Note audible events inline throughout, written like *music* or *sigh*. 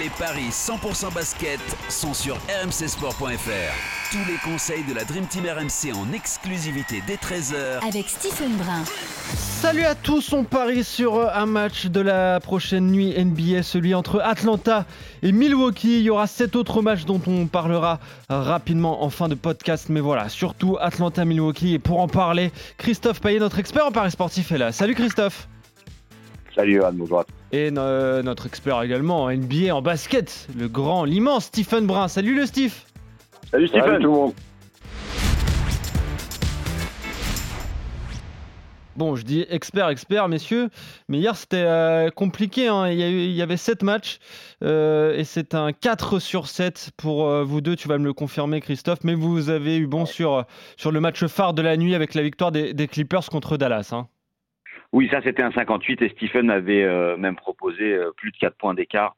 Les paris 100% basket sont sur rmcsport.fr. Tous les conseils de la Dream Team RMC en exclusivité dès 13h Avec Stephen Brun. Salut à tous, on parie sur un match de la prochaine nuit NBA, celui entre Atlanta et Milwaukee. Il y aura sept autres matchs dont on parlera rapidement en fin de podcast, mais voilà, surtout Atlanta-Milwaukee. Et pour en parler, Christophe Payet, notre expert en paris sportif, est là. Salut Christophe Salut Anne, bonjour. Et no- notre expert également en NBA, en basket, le grand, l'immense Stephen Brun. Salut le Steve Salut Stephen. Salut tout le monde. Bon, je dis expert, expert, messieurs, mais hier c'était euh, compliqué. hein. Il, y a eu- il y avait 7 matchs euh, et c'est un 4 sur 7 pour euh, vous deux. Tu vas me le confirmer, Christophe, mais vous avez eu bon sur, sur le match phare de la nuit avec la victoire des, des Clippers contre Dallas. hein. Oui, ça c'était un 58 et Stephen avait euh, même proposé euh, plus de 4 points d'écart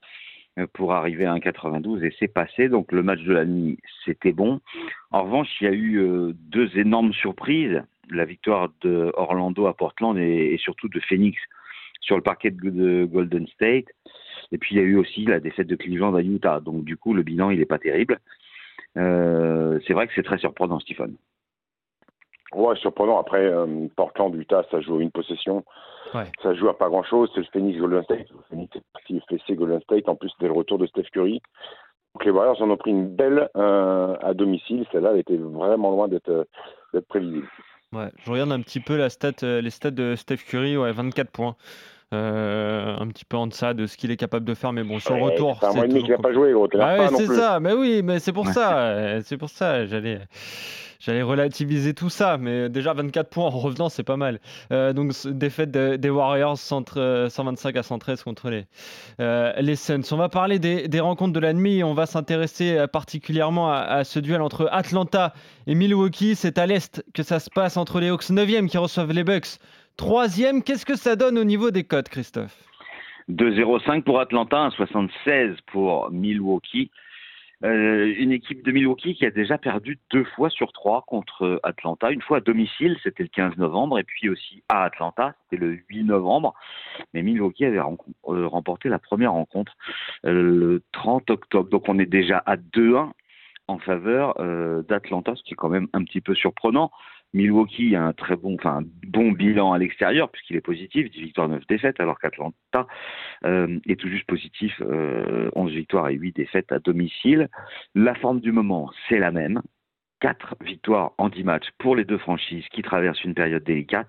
euh, pour arriver à un 92 et c'est passé. Donc le match de la nuit, c'était bon. En revanche, il y a eu deux énormes surprises. La victoire de Orlando à Portland et, surtout de Phoenix sur le parquet de, de Golden State. Et puis il y a eu aussi la défaite de Cleveland à Utah. Donc du coup, le bilan, il n'est pas terrible. C'est vrai que c'est très surprenant, Stephen. Ouais, surprenant. Après, euh, Portland, Utah, ça joue à une possession. Ouais. Ça joue à pas grand-chose. C'est le Phoenix Golden State. Le Phoenix est parti fessé Golden State. En plus, c'était le retour de Steph Curry. Donc les Warriors en ont pris une belle euh, à domicile. Celle-là, elle était vraiment loin d'être euh, prévisible. Ouais, je regarde un petit peu la stat, euh, les stats de Steph Curry, ouais, 24 points. Euh, un petit peu en deçà de ce qu'il est capable de faire, mais bon, sur le Ouais, retour. C'est un c'est mois et demi qu'il toujours n'a pas joué, gros. Ah ouais, c'est ça, mais oui, mais c'est pour ça, euh, c'est pour ça, j'allais, j'allais relativiser tout ça, mais déjà 24 points en revenant, c'est pas mal. Euh, donc défaite de- des Warriors 100 euh, 125 à 113 contre les, euh, les Suns. On va parler des, des rencontres de la nuit, on va s'intéresser particulièrement à, à ce duel entre Atlanta et Milwaukee. C'est à l'est que ça se passe entre les Hawks 9e qui reçoivent les Bucks 3e. Qu'est-ce que ça donne au niveau des cotes, Christophe? 2,05 pour Atlanta, 1,76 pour Milwaukee. Euh, une équipe de Milwaukee qui a déjà perdu deux fois sur trois contre Atlanta. Une fois à domicile, c'était le 15 novembre, et puis aussi à Atlanta, c'était le 8 novembre. Mais Milwaukee avait euh, remporté la première rencontre euh, le 30 octobre. Donc on est déjà à 2-1 en faveur d'Atlanta, ce qui est quand même un petit peu surprenant. Milwaukee a un très bon, enfin, bon bilan à l'extérieur puisqu'il est positif, 10 victoires, 9 défaites, alors qu'Atlanta euh, est tout juste positif, euh, 11 victoires et 8 défaites à domicile. La forme du moment, c'est la même. 4 victoires en 10 matchs pour les deux franchises qui traversent une période délicate.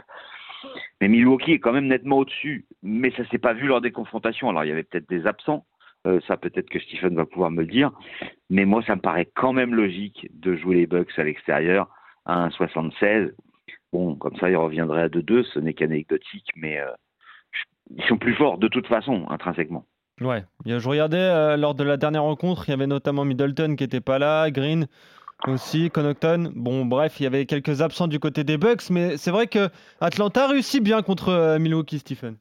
Mais Milwaukee est quand même nettement au-dessus, mais ça s'est pas vu lors des confrontations. Alors il y avait peut-être des absents, euh, ça peut-être que Stephen va pouvoir me dire, mais moi ça me paraît quand même logique de jouer les Bucks à l'extérieur à 1,76. Bon, comme ça, il reviendrait à 2-2, ce n'est qu'anecdotique, mais euh, ils sont plus forts de toute façon, intrinsèquement. Ouais, je regardais euh, lors de la dernière rencontre, il y avait notamment Middleton qui était pas là, Green aussi, Connaughton. Bon, bref, il y avait quelques absents du côté des Bucks, mais c'est vrai que Atlanta réussit bien contre euh, Milwaukee, Stephen.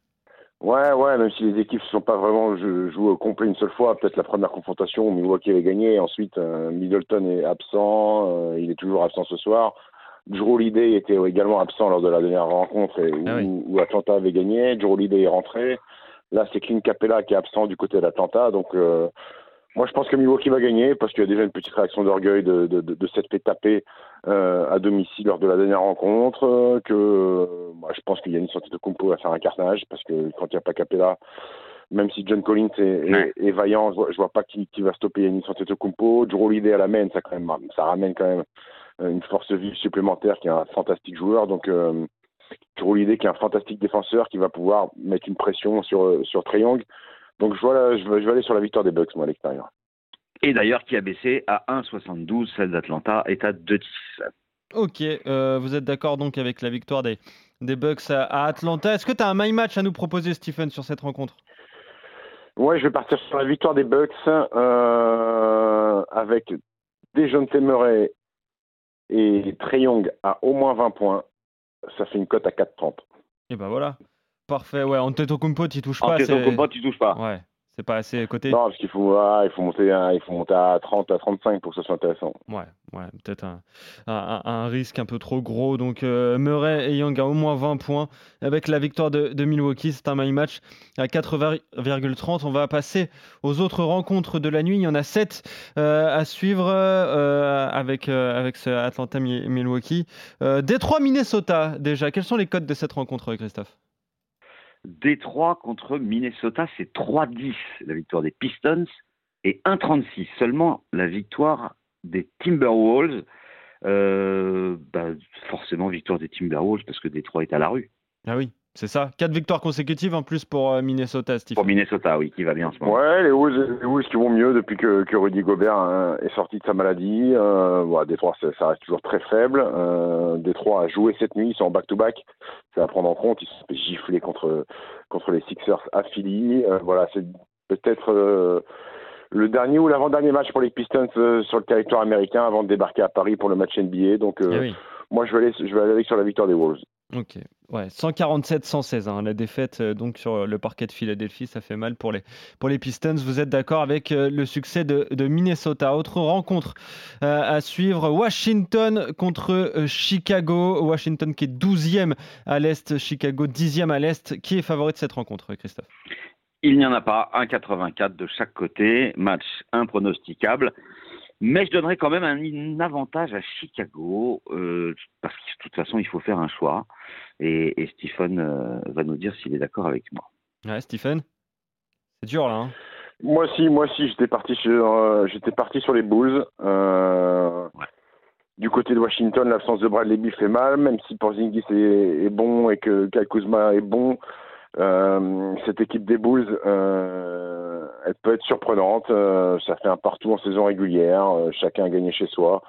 Ouais, ouais, même si les équipes ne sont pas vraiment jou- jouées au complet une seule fois, peut-être la première confrontation, Milwaukee avait gagné, ensuite euh, Middleton est absent, euh, il est toujours absent ce soir. Drew Holiday était également absent lors de la dernière rencontre et, où, Ah oui. où Atlanta avait gagné. Drew Holiday est rentré. Là, c'est Clint Capella qui est absent du côté d'Atlanta. Donc, euh, moi, je pense que Milwaukee va gagner parce qu'il y a déjà une petite réaction d'orgueil de, de, de, de s'être fait taper euh, à domicile lors de la dernière rencontre. euh, que euh, moi, je pense qu'il y a une sortie de compo à faire un carnage parce que quand il n'y a pas Capella, même si John Collins est, est- vaillant, je vois, je vois pas qui, qui va stopper Yannis Antetokounmpo. Drew Holiday à la main, ça, quand même, ça ramène quand même euh, une force vive supplémentaire qui est un fantastique joueur. Donc, Drew Holiday qui est un fantastique défenseur qui va pouvoir mettre une pression sur, sur Trae Young. Donc, je, vois la- je, vais, je vais aller sur la victoire des Bucks, moi, à l'extérieur. Et d'ailleurs, qui a baissé à 1,72, celle d'Atlanta est à 2,10. Ok, euh, vous êtes d'accord donc avec la victoire des, des Bucks à, à Atlanta. Est-ce que tu as un my match à nous proposer, Stephen, sur cette rencontre? Ouais, je vais partir sur la victoire des Bucks euh, avec Dejounte Murray et Trey Young à au moins 20 points. Ça fait une cote à 4,30. Et ben voilà. Parfait. Ouais, Antetokounmpo, tu touches pas. Antetokounmpo, tu touches pas. Ouais. C'est pas assez coté Non, parce qu'il faut, ah, il faut, monter, à, il faut monter à 30, à 35 pour que ce soit intéressant. Ouais, ouais peut-être un, un, un, risque un peu trop gros. Donc euh, Murray et Young à au moins 20 points avec la victoire de, de Milwaukee. C'est un my match à 4,30. On va passer aux autres rencontres de la nuit. Il y en a 7 euh, à suivre euh, avec, euh, avec ce Atlanta-Milwaukee. Euh, Détroit, Minnesota, déjà. Quels sont les codes de cette rencontre, Christophe? Détroit contre Minnesota, c'est 3-10 la victoire des Pistons et 1-36 seulement la victoire des Timberwolves. Euh, bah, forcément victoire des Timberwolves parce que Détroit est à la rue. Ah oui, c'est ça. Quatre victoires consécutives en plus pour euh, Minnesota, Steve. Pour Minnesota, oui, qui va bien en ce moment. Ouais, les Wolves, les Wolves qui vont mieux depuis que, que Rudy Gobert hein, est sorti de sa maladie. Euh, voilà, Détroit, ça, ça reste toujours très faible. Euh, Détroit a joué cette nuit, ils sont en back-to-back. C'est à prendre en compte. Ils se sont fait gifler contre, contre les Sixers à Philly. Euh, voilà, c'est peut-être euh, le dernier ou l'avant-dernier match pour les Pistons euh, sur le territoire américain avant de débarquer à Paris pour le match NBA. Donc, Eh oui. moi, je vais, aller, je vais aller sur la victoire des Wolves. Ok, ouais, 147-116, hein, la défaite euh, donc sur le parquet de Philadelphie, ça fait mal pour les, Pistons. Vous êtes d'accord avec euh, le succès de, Minnesota? Autre rencontre euh, à suivre, Washington contre euh, Chicago. Washington qui est 12e à l'Est, Chicago 10e à l'Est. Qui est favori de cette rencontre, Christophe? Il n'y en a pas, 1,84 de chaque côté, match impronosticable. Mais je donnerais quand même un, avantage à Chicago, euh, parce que de toute façon, il faut faire un choix. Et, et Stephen euh, va nous dire s'il est d'accord avec moi. Ouais, Stephen? C'est dur là. Hein moi aussi, moi aussi, j'étais parti sur, euh, j'étais parti sur les Bulls. Euh, Ouais. Du côté de Washington, l'absence de Bradley Beal fait mal, même si Porzingis est, est bon et que Kyle Kuzma est bon. Euh, cette équipe des Bulls, euh, elle peut être surprenante. Euh, ça fait un partout en saison régulière. Euh, chacun a gagné chez soi.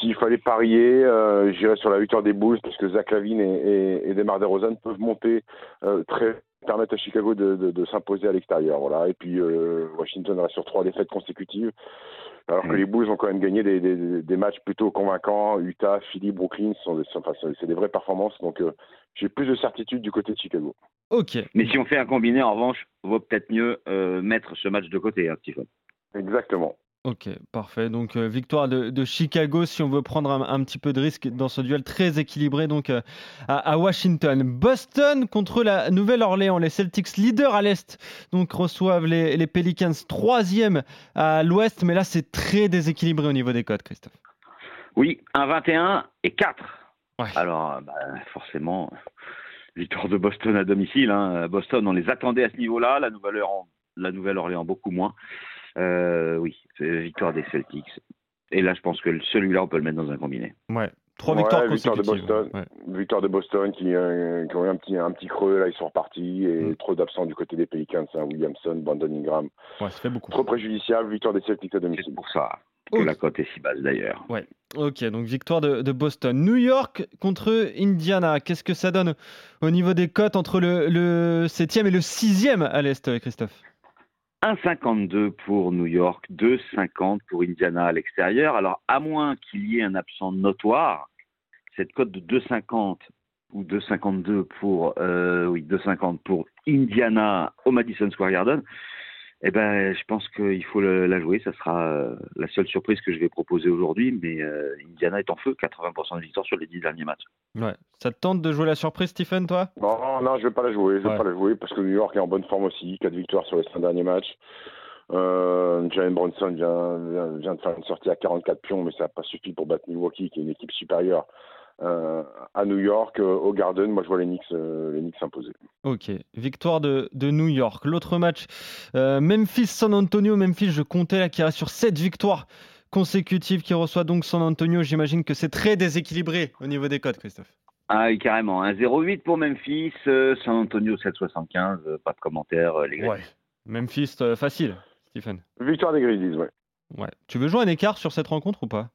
S'il fallait parier, euh, j'irais sur la victoire des Bulls parce que Zach Lavine et, et, et Demar DeRozan peuvent monter euh, très permettre à Chicago de, de, de s'imposer à l'extérieur. Voilà. Et puis euh, Washington reste sur trois défaites consécutives. Alors que Mm. les Bulls ont quand même gagné des, des, des matchs plutôt convaincants. Utah, Philly, Brooklyn, sont des, enfin, c'est des vraies performances. Donc euh, j'ai plus de certitude du côté de Chicago. Ok, Mais si on fait un combiné, en revanche, vaut peut-être mieux euh, mettre ce match de côté, hein, Stephen. Exactement. Ok, parfait. Donc euh, victoire de, de Chicago si on veut prendre un, un petit peu de risque dans ce duel très équilibré donc euh, à, à Washington. Boston contre la Nouvelle-Orléans. Les Celtics leaders à l'est donc reçoivent les, les Pelicans troisième à l'ouest, mais là c'est très déséquilibré au niveau des codes, Christophe. Oui, un 21 et 4. Ouais. Alors, bah, forcément, victoire de Boston à domicile. Hein. Boston, on les attendait à ce niveau-là. La Nouvelle-Orléans, la beaucoup moins. Euh, oui, c'est victoire des Celtics. Et là, je pense que celui-là, on peut le mettre dans un combiné. Ouais, trois Ouais, victoires victoire de. Boston. Ouais. Victoire de Boston qui, euh, qui ont eu un petit, un petit creux. Là, ils sont repartis. Et Mm. trop d'absents du côté des Pelicans. Hein, Williamson, Brandon Ingram. Ouais, ça fait beaucoup. Trop préjudiciable. Victoire des Celtics à C'est domicile. pour ça que la cote est si basse d'ailleurs. Ok, donc victoire de, de Boston. New York contre Indiana. Qu'est-ce que ça donne au niveau des cotes entre le, le 7e et le 6e à l'est, Christophe? 1,52 pour New York, 2,50 pour Indiana à l'extérieur. Alors, à moins qu'il y ait un absent notoire, cette cote de 2,50 ou 2,52 pour, euh, oui, 2,50 pour Indiana au Madison Square Garden, eh ben, je pense qu'il faut le- la jouer. Ça sera euh, la seule surprise que je vais proposer aujourd'hui. Mais euh, Indiana est en feu, 80% de victoire sur les 10 derniers matchs. Ouais. Ça te tente de jouer la surprise, Stephen, toi? Non, non, je vais pas la jouer. Je vais Ouais. pas la jouer parce que New York est en bonne forme aussi. Quatre victoires sur les cinq derniers matchs. Euh, Jalen Bronson vient, vient, vient de faire une sortie à 44 pions, mais ça n'a pas suffi pour battre Milwaukee, qui est une équipe supérieure à New York. Euh, au Garden, moi je vois les Knicks, euh, les Knicks s'imposer. Ok, victoire de, de New York. L'autre match, euh, Memphis-San Antonio. Memphis, je comptais là, qui reste sur 7 victoires consécutives, qui reçoit donc San Antonio. J'imagine que c'est très déséquilibré au niveau des codes, Christophe. Ah oui, carrément. Un 0,8 pour Memphis, euh, San Antonio 7,75. euh, pas de commentaire, euh, les gars. Memphis, euh, facile, Stephen. Victoire des Grizzlies, ouais. Ouais. Tu veux jouer un écart sur cette rencontre ou pas?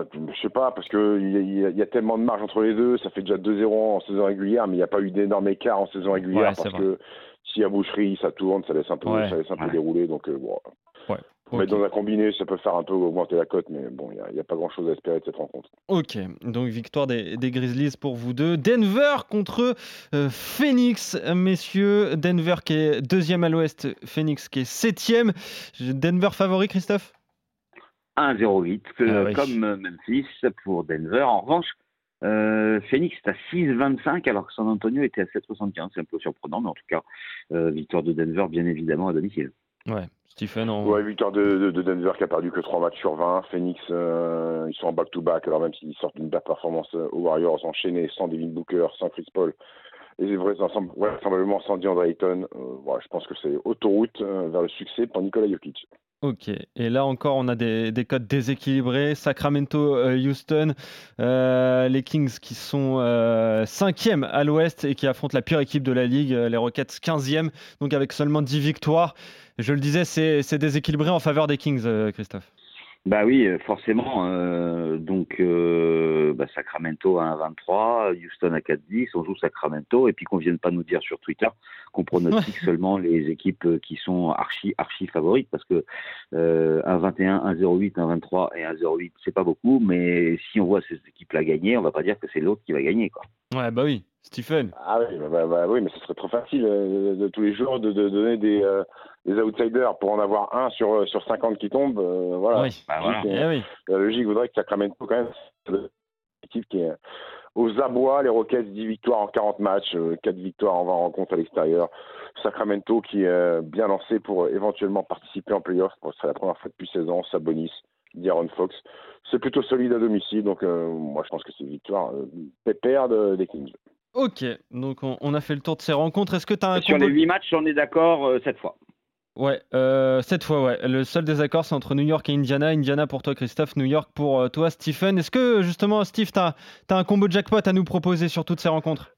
Ouais, je sais pas, parce que il y, y a- tellement de marge entre les deux. Ça fait déjà 2-0 en saison régulière, mais il n'y a pas eu d'énorme écart en saison régulière Ouais, parce vrai. que y a boucherie, ça tourne, ça laisse un peu, Ouais. ça laisse un peu Ouais. dérouler. Donc, euh, bon, Ouais. mettre Ok. dans un combiné, ça peut faire un peu augmenter la cote, mais bon, il n'y a, pas grand-chose à espérer de cette rencontre. Ok, donc victoire des, des Grizzlies pour vous deux. Denver contre euh, Phoenix, messieurs. Denver qui est deuxième à l'ouest, Phoenix qui est septième. Denver favori, Christophe? 1-0-8, que- Ah oui. comme euh, Memphis pour Denver. En revanche, euh, Phoenix est à 6-25 alors que San Antonio était à 7-75. C'est un peu surprenant, mais en tout cas, euh, victoire de Denver, bien évidemment, à domicile. Ouais, Stephen en... Ouais, victoire de, de- de Denver qui a perdu que 3 matchs sur 20. Phoenix, euh, ils sont en back-to-back, alors même s'ils sortent d'une belle performance aux Warriors enchaînés sans Devin Booker, sans Chris Paul, et vraisemblablement vraisemblablement sans DeAndre Ayton, euh, je pense que c'est autoroute euh, vers le succès pour Nikola Jokic. Ok, et là encore on a des, des codes déséquilibrés. Sacramento, euh, Houston, euh, les Kings qui sont euh, cinquième à l'ouest et qui affrontent la pire équipe de la ligue, euh, les Rockets 15e, donc avec seulement 10 victoires. Je le disais, c'est déséquilibré en faveur des Kings, Christophe. Bah oui, euh, forcément. euh, donc, euh, bah, Sacramento à 1-23, Houston à 4-10, on joue Sacramento, et puis qu'on vienne pas nous dire sur Twitter qu'on pronostique *laughs* seulement les équipes qui sont archi, archi favorites, parce que euh, 1-21, 1-0-8, 1-23 et 1-0-8, c'est pas beaucoup, mais si on voit ces équipes-là gagner, on va pas dire que c'est l'autre qui va gagner, quoi. Ouais, bah oui, Stephen. Ah oui, bah, bah, bah oui, mais ce serait trop facile euh, de, tous les jours de, de donner des, euh, des outsiders pour en avoir un sur, euh, sur 50 qui tombe. euh, voilà. Oui. Bah, voilà. Eh oui. La logique voudrait que Sacramento, quand même, c'est l'équipe qui est aux abois. Les Rockets, 10 victoires en 40 matchs, euh, 4 victoires en 20 rencontres à l'extérieur. Sacramento qui est euh, bien lancé pour éventuellement participer en playoff. Bon, ce serait la première fois depuis 16 ans. Sabonis, D'Aaron Fox. C'est plutôt solide à domicile, donc euh, moi je pense que c'est une victoire euh, pépère de- des Kings. Ok, donc on, on a fait le tour de ces rencontres. Est-ce que tu as un Sur combo les 8 matchs, on est d'accord euh, cette fois. Ouais, euh, cette fois, ouais. Le seul désaccord, c'est entre New York et Indiana. Indiana pour toi, Christophe. New York pour euh, toi, Stephen. Est-ce que, justement, Steve, tu as, un combo jackpot à nous proposer sur toutes ces rencontres?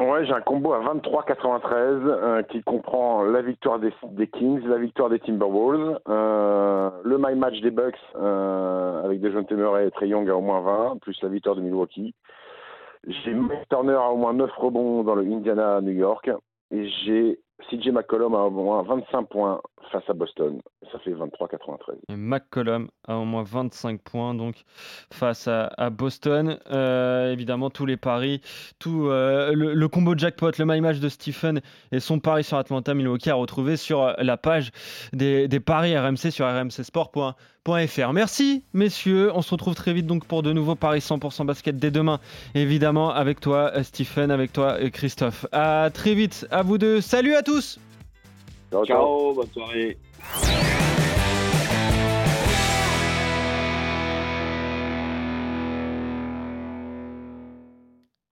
Ouais, j'ai un combo à 23-93 euh, qui comprend la victoire des, des Kings, la victoire des Timberwolves, euh, le my match des Bucks euh, avec des jeunes Murray et Trey Young à au moins 20, plus la victoire de Milwaukee. J'ai Mike Turner à au moins 9 rebonds dans le Indiana New York et j'ai CJ McCollum à au moins 25 points face à Boston. Ça fait 23-93. Et McCollum a au moins 25 points donc face à, Boston. Euh, évidemment, tous les paris, tout euh, le, combo jackpot, le my match de Stephen et son pari sur Atlanta Milwaukee à retrouver sur la page des, des paris RMC sur Merci messieurs, on se retrouve très vite donc pour de nouveaux paris 100% basket dès demain. Évidemment avec toi euh, Stephen, avec toi euh, Christophe. À très vite, à vous deux. Salut à tous. Ciao, ciao. Ciao, bonne soirée.